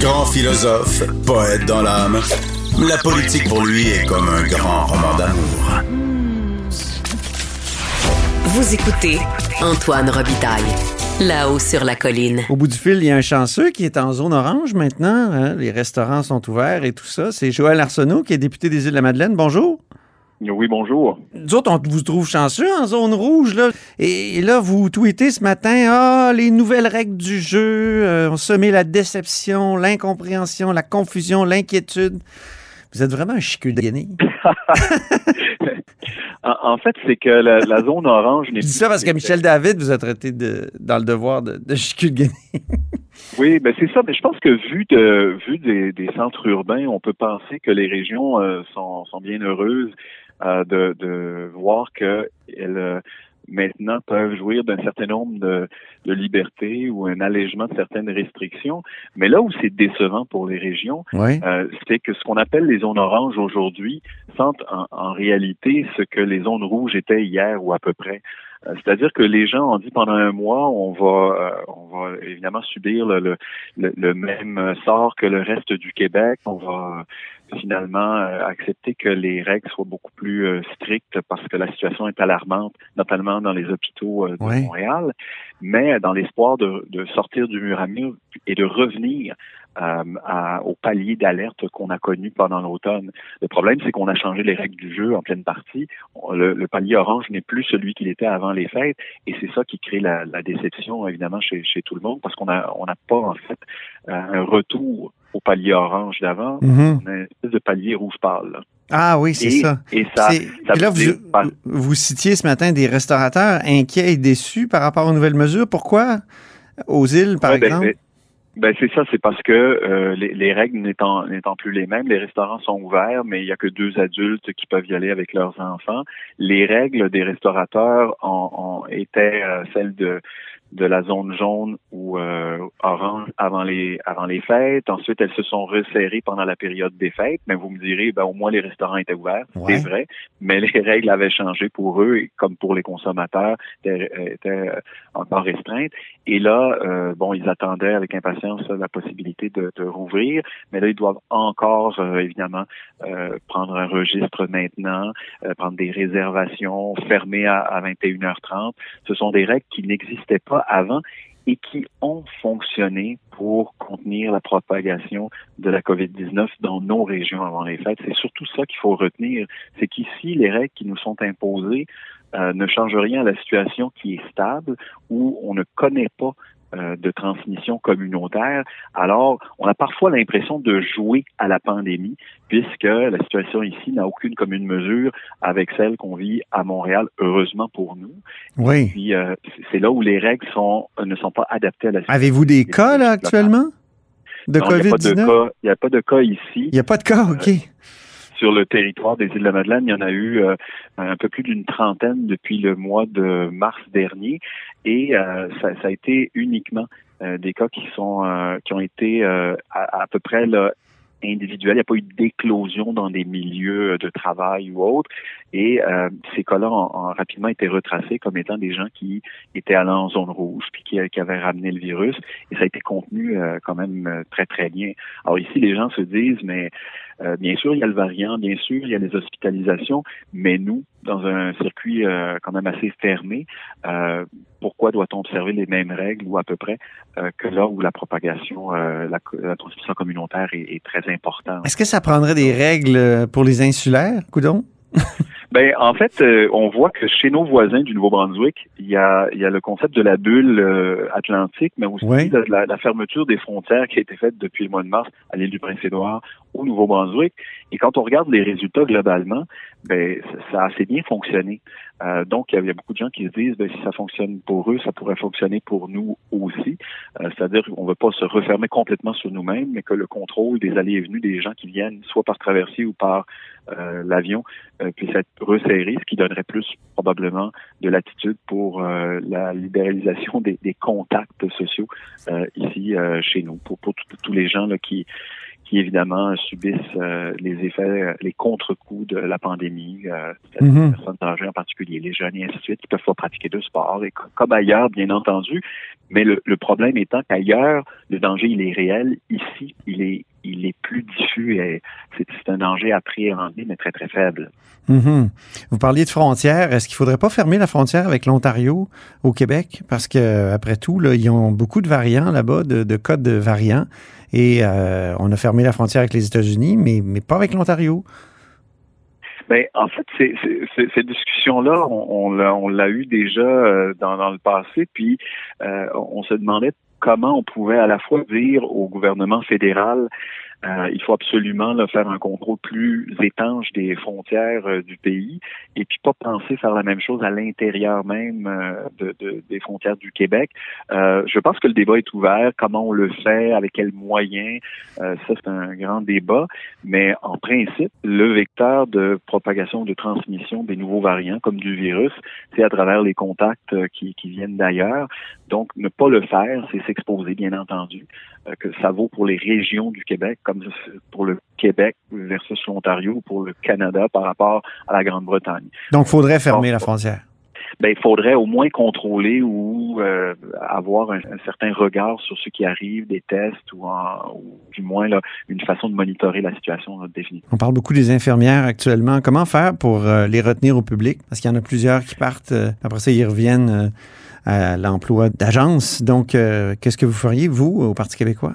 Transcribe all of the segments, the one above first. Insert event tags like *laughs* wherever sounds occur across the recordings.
Grand philosophe, poète dans l'âme, la politique pour lui est comme un grand roman d'amour. Vous écoutez Antoine Robitaille, là-haut sur la colline. Au bout du fil, il y a un chanceux qui est en zone orange maintenant. hein. Les restaurants sont ouverts et tout ça. C'est Joël Arsenault qui est député des Îles-de-la-Madeleine. Bonjour. Oui, bonjour. Nous autres, on vous trouve chanceux en zone rouge, là. Et, et là, vous tweetez ce matin, ah, les nouvelles règles du jeu euh, ont semé la déception, l'incompréhension, la confusion, l'inquiétude. Vous êtes vraiment un chicule de. *laughs* En, fait, c'est que la, la zone orange n'est Je dis ça parce que Michel David vous a traité de, dans le devoir de, de guenille. Oui, ben c'est ça. Mais je pense que vu de vu des, des centres urbains, on peut penser que les régions euh, sont, sont bien heureuses euh, de, de voir que elles euh, maintenant peuvent jouir d'un certain nombre de, de libertés ou un allègement de certaines restrictions. Mais là où c'est décevant pour les régions, Oui. euh, c'est que ce qu'on appelle les zones oranges aujourd'hui sentent en, en réalité ce que les zones rouges étaient hier ou à peu près. Euh, C'est-à-dire que les gens ont dit pendant un mois, on va, euh, on va évidemment subir le, le, le- le même sort que le reste du Québec. On va euh, finalement euh, accepter que les règles soient beaucoup plus euh, strictes parce que la situation est alarmante, notamment dans les hôpitaux euh, de Oui. Montréal. Mais dans l'espoir de, de sortir du mur à mur et de revenir euh, à- au palier d'alerte qu'on a connu pendant l'automne. Le problème, c'est qu'on a changé les règles du jeu en pleine partie. Le, le palier orange n'est plus celui qu'il était avant les fêtes, et c'est ça qui crée la, la déception, évidemment, chez, chez tout le monde, parce qu'on a on n'a pas en fait euh, un retour au palier orange d'avant. Mhm. On a une espèce de palier rouge pâle. là. Ah oui, c'est et, ça. Et ça, Puis là, vous, citiez ce matin des restaurateurs inquiets et déçus par rapport aux nouvelles mesures. Pourquoi? Aux îles, par Ouais, ben, exemple? ben, ben, c'est ça, c'est parce que euh, les, les règles n'étant n'étant plus les mêmes, les restaurants sont ouverts, mais il y a que deux adultes qui peuvent y aller avec leurs enfants. Les règles des restaurateurs ont, ont étaient euh, celles de de la zone jaune ou euh, orange avant les avant les fêtes. Ensuite, elles se sont resserrées pendant la période des fêtes. Mais vous me direz, ben au moins les restaurants étaient ouverts, Ouais. c'est vrai. Mais les règles avaient changé pour eux, et comme pour les consommateurs, étaient, étaient euh, encore restreintes. Et là, euh, bon, ils attendaient avec impatience la possibilité de, de rouvrir, mais là, ils doivent encore, euh, évidemment, euh, prendre un registre maintenant, euh, prendre des réservations, fermer à, à 21h30. Ce sont des règles qui n'existaient pas avant et qui ont fonctionné pour contenir la propagation de la COVID-19 dans nos régions avant les fêtes. C'est surtout ça qu'il faut retenir. C'est qu'ici, les règles qui nous sont imposées euh, ne changent rien à la situation qui est stable, où on ne connaît pas euh, de transmission communautaire. Alors, on a parfois l'impression de jouer à la pandémie, puisque la situation ici n'a aucune commune mesure avec celle qu'on vit à Montréal, heureusement pour nous. Oui. Puis, euh, c'est- là où les règles sont, ne sont pas adaptées à la situation. Avez-vous des cas, là, actuellement? De Non, il n'y a pas de COVID-19? cas- il n'y a pas de cas ici. Il n'y a pas de cas, OK. Sur le territoire des îles de la Madeleine, il y en a eu euh, un peu plus d'une trentaine depuis le mois de mars dernier, et euh, ça, ça a été uniquement euh, des cas qui sont euh, qui ont été à, à peu près là, individuels. Il n'y a pas eu d'éclosion dans des milieux de travail ou autres, et euh, ces cas-là ont, rapidement été retracés comme étant des gens qui étaient allés en zone rouge puis qui, qui avaient ramené le virus, et ça a été contenu euh, quand même euh, très très bien. Alors ici, les gens se disent, mais euh, bien sûr, il y a le variant, bien sûr, il y a les hospitalisations, mais nous, dans un circuit euh, quand même assez fermé, euh, pourquoi doit-on observer les mêmes règles ou à peu près euh, que là où la propagation, la, la transmission communautaire est, est très importante? Est-ce que ça prendrait des règles pour les insulaires, coudon? *laughs* Ben, en fait, euh, on voit que chez nos voisins du Nouveau-Brunswick, il y a, il y a le concept de la bulle euh, atlantique, mais aussi Oui. de la, la fermeture des frontières qui a été faite depuis le mois de mars à l'île du Prince-Édouard au Nouveau-Brunswick. Et quand on regarde les résultats globalement, ben, ça, a assez bien fonctionné. Euh, donc, il y y a beaucoup de gens qui se disent, ben, si ça fonctionne pour eux, ça pourrait fonctionner pour nous aussi. Euh, C'est-à-dire qu'on ne veut pas se refermer complètement sur nous-mêmes, mais que le contrôle des allées et venues des gens qui viennent, soit par traversée ou par euh, l'avion, euh, puisse être resserré, ce qui donnerait plus probablement de latitude pour euh, la libéralisation des, des contacts sociaux euh, ici euh, chez nous, pour, pour tous- les gens là, qui qui évidemment subissent euh, les effets, les contre-coups de la pandémie, euh, Mhm. les personnes âgées en particulier, les jeunes et ainsi de suite, qui peuvent pas pratiquer de sport, et co- comme ailleurs, bien entendu. Mais le, le problème étant qu'ailleurs, le danger, il est réel. Ici, il est, il est plus diffus et un danger appréhendé, mais très, très faible. Mhm. Vous parliez de frontières. Est-ce qu'il faudrait pas fermer la frontière avec l'Ontario au Québec? Parce que, après tout, là, ils ont beaucoup de variants là-bas, de, de codes de variants. Et euh, on a fermé la frontière avec les États-Unis, mais, mais pas avec l'Ontario. Ben, en fait, c'est, c'est, c'est- cette discussion-là, on, on l'a, on l'a eu déjà euh, dans, dans le passé, puis euh, on se demandait comment on pouvait à la fois dire au gouvernement fédéral euh, il faut absolument là, faire un contrôle plus étanche des frontières euh, du pays et puis pas penser faire la même chose à l'intérieur même euh, de, de- des frontières du Québec. Je pense que le débat est ouvert. Comment on le fait, avec quels moyens, ça c'est un grand débat. Mais en principe, le vecteur de propagation, de transmission des nouveaux variants, comme du virus, c'est à travers les contacts qui, viennent d'ailleurs. Donc, ne pas le faire, c'est s'exposer, bien entendu. Que ça vaut pour les régions du Québec, comme pour le Québec versus l'Ontario, ou pour le Canada par rapport à la Grande-Bretagne. Donc, faudrait fermer la frontière. Ben, il faudrait au moins contrôler ou euh, avoir un, un certain regard sur ce qui arrive, des tests ou, en- ou du moins là, une façon de monitorer la situation là, définitivement. On parle beaucoup des infirmières actuellement. Comment faire pour euh, les retenir au public? Parce qu'il y en a plusieurs qui partent, euh, après ça, ils reviennent à l'emploi d'agence. Donc, qu'est-ce que vous feriez, vous, au Parti québécois?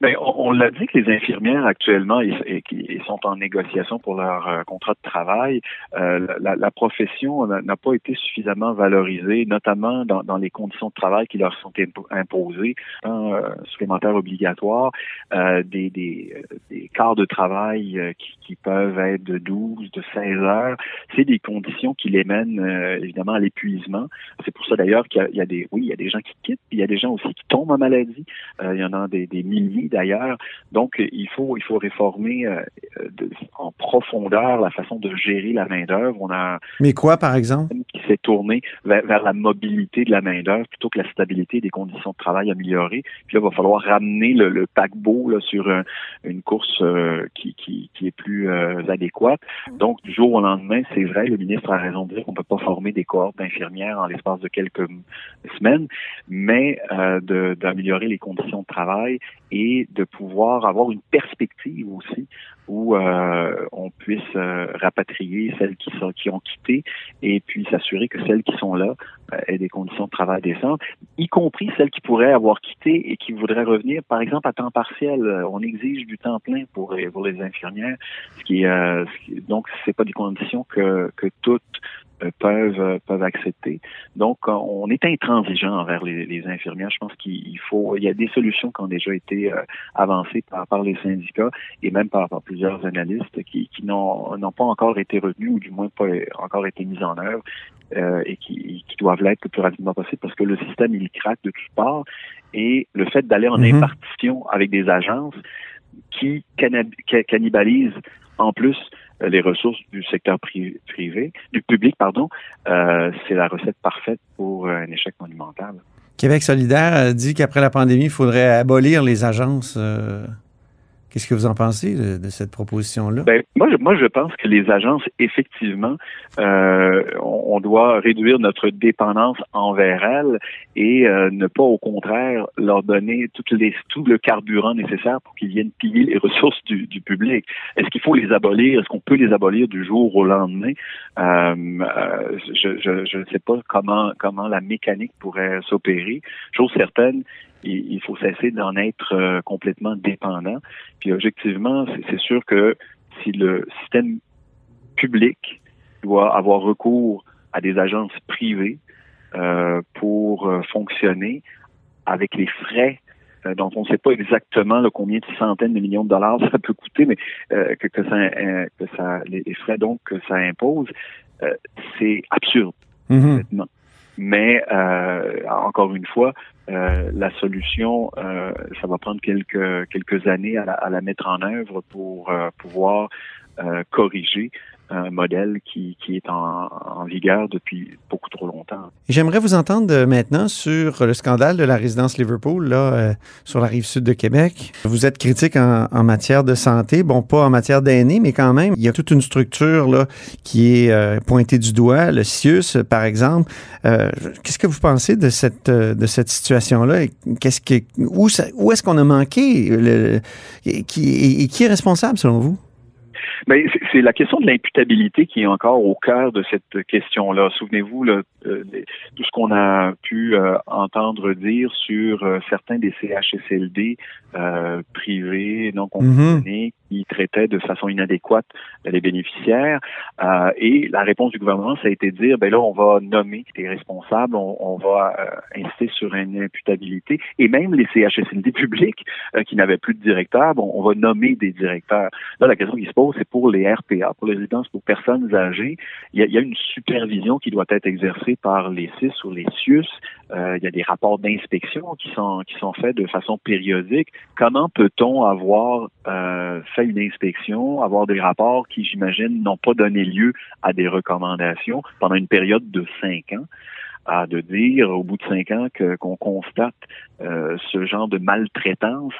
Ben, on, on l'a dit que les infirmières actuellement, ils, ils sont en négociation pour leur euh, contrat de travail. Euh, la, la profession n'a pas été suffisamment valorisée, notamment dans, dans les conditions de travail qui leur sont impo- imposées, temps euh, supplémentaires obligatoires, euh, des, des, des quarts de travail euh, qui, qui peuvent être de 12, de 16 heures. C'est des conditions qui les mènent euh, évidemment à l'épuisement. C'est pour ça d'ailleurs qu'il y y, a des, oui, il y a des gens qui quittent, puis il y a des gens aussi qui tombent en maladie. Il y en a des, des milliers d'ailleurs. Donc, il faut il faut réformer euh, de- en profondeur la façon de gérer la main d'œuvre. On a Mais quoi, par exemple? qui s'est tourné vers, vers la mobilité de la main d'œuvre plutôt que la stabilité des conditions de travail améliorées. Puis là, il va falloir ramener le, le paquebot là, sur un- une course euh, qui, qui, qui est plus euh, adéquate. Donc, du jour au lendemain, c'est vrai, le ministre a raison de dire qu'on peut pas former des cohortes d'infirmières en l'espace de quelques semaines, mais d'améliorer les conditions de travail et de pouvoir avoir une perspective aussi où euh, on puisse euh, rapatrier celles qui sont qui ont quitté et puis s'assurer que celles qui sont là euh, aient des conditions de travail décentes, y compris celles qui pourraient avoir quitté et qui voudraient revenir, par exemple à temps partiel. Euh, On exige du temps plein pour pour les infirmières, ce qui, euh, ce qui- donc c'est pas des conditions que que toutes peuvent euh, peuvent accepter. Donc euh, on est intransigeant envers les, les infirmières. Je pense qu'il il faut il y a des solutions qui ont déjà été euh, avancées par, par les syndicats et même par, par plusieurs analystes qui, qui n'ont n'ont pas encore été retenues ou du moins pas encore été mises en œuvre euh, et qui, qui doivent l'être le plus rapidement possible parce que le système il craque de toutes parts et le fait d'aller en Mhm. impartition avec des agences qui cannibalisent en plus les ressources du secteur pri- privé, du public, pardon, euh, c'est la recette parfaite pour euh, un échec monumental. Québec solidaire dit qu'après la pandémie, il faudrait abolir les agences. euh, Qu'est-ce que vous en pensez de, cette proposition-là? Ben, moi, je, moi, je pense que les agences, effectivement, euh, on, doit réduire notre dépendance envers elles et euh, ne pas, au contraire, leur donner tout le carburant nécessaire pour qu'ils viennent piller les *laughs* ressources du, public. Est-ce qu'il faut les abolir? Est-ce qu'on peut les abolir du jour au lendemain? Euh, je ne sais pas comment, comment la mécanique pourrait s'opérer. Chose certaine, il, il faut cesser d'en être euh, complètement dépendant. Puis objectivement, c'est- sûr que si le système public doit avoir recours à des agences privées euh, pour euh, fonctionner avec les frais euh, dont on ne sait pas exactement là, combien de centaines de millions de dollars ça peut coûter, mais que, que ça, que ça, les, les frais donc que ça impose, c'est absurde honnêtement. Mais encore une fois, euh, la solution, euh, ça va prendre quelques quelques années à la, mettre en œuvre pour euh, pouvoir euh, corriger un modèle qui, qui est en, en, vigueur depuis beaucoup trop longtemps. J'aimerais vous entendre maintenant sur le scandale de la résidence Liverpool, là, euh, sur la rive sud de Québec. Vous êtes critique en, en matière de santé, bon, pas en matière d'aînés, mais quand même, il y a toute une structure là, qui est euh, pointée du doigt, le CIUS, par exemple. Euh, Qu'est-ce que vous pensez de cette, de cette situation-là? Qu'est-ce que, où, ça, où est-ce qu'on a manqué? Le, qui, et qui est responsable, selon vous? Mais c'est la question de l'imputabilité qui est encore au cœur de cette question-là. Souvenez-vous là, euh, tout ce qu'on a pu euh, entendre dire sur euh, certains des CHSLD euh, privés non conventionnés mm-hmm. Qui traitaient de façon inadéquate les bénéficiaires. Euh, et la réponse du gouvernement, ça a été de dire, ben là, on va nommer les responsables, on, on va insister sur une imputabilité. Et même les CHSLD publics qui n'avaient plus de directeur, bon, on va nommer des directeurs. Là, la question qui se pose, c'est pour les RPA, pour les résidences pour personnes âgées, il y, a, il y a une supervision qui doit être exercée par les CIS ou les CIUS. Euh, il y a des rapports d'inspection qui sont qui sont faits de façon périodique. Comment peut-on avoir euh, fait une inspection, avoir des rapports qui, j'imagine, n'ont pas donné lieu à des recommandations pendant une période de cinq ans? à de dire au bout de cinq ans que qu'on constate euh, ce genre de maltraitance,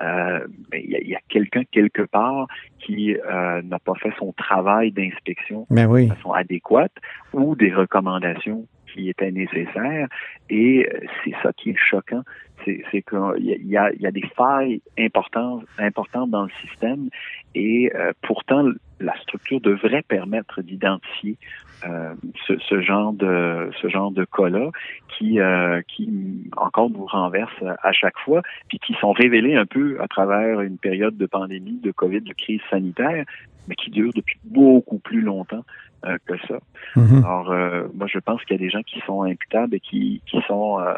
euh, il y a, y a quelqu'un quelque part qui euh, n'a pas fait son travail d'inspection ben oui. de façon adéquate ou des recommandations qui étaient nécessaires. Et euh, c'est ça qui est choquant, c'est qu'il y a, des failles importantes, importantes dans le système et euh, pourtant la structure devrait permettre d'identifier euh, ce, genre de ce genre de cas-là qui qui encore nous renverse à chaque fois, puis qui sont révélés un peu à travers une période de pandémie, de COVID, de crise sanitaire, mais qui dure depuis beaucoup plus longtemps euh, que ça. Mm-hmm. Alors, euh, moi, je pense qu'il y a des gens qui sont imputables et qui, qui sont euh,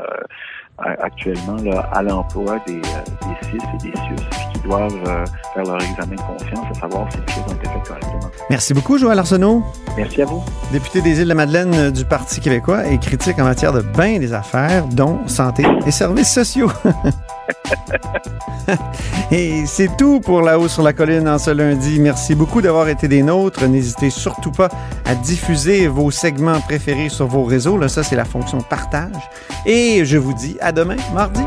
actuellement là, à l'emploi des, des CIS et des CIUS, qui doivent faire leur examen de conscience à savoir si les choses ont été faites correctement. Merci beaucoup, Joël Arsenault. Merci à vous. Député des Îles-de-Madeleine du Parti québécois et critique en matière de bain des affaires, dont santé et services sociaux. *laughs* *laughs* Et c'est tout pour La Haut sur la Colline en ce lundi. Merci beaucoup d'avoir été des nôtres. N'hésitez surtout pas à diffuser vos segments préférés sur vos réseaux. Là, ça, c'est la fonction partage. Et je vous dis à demain, mardi.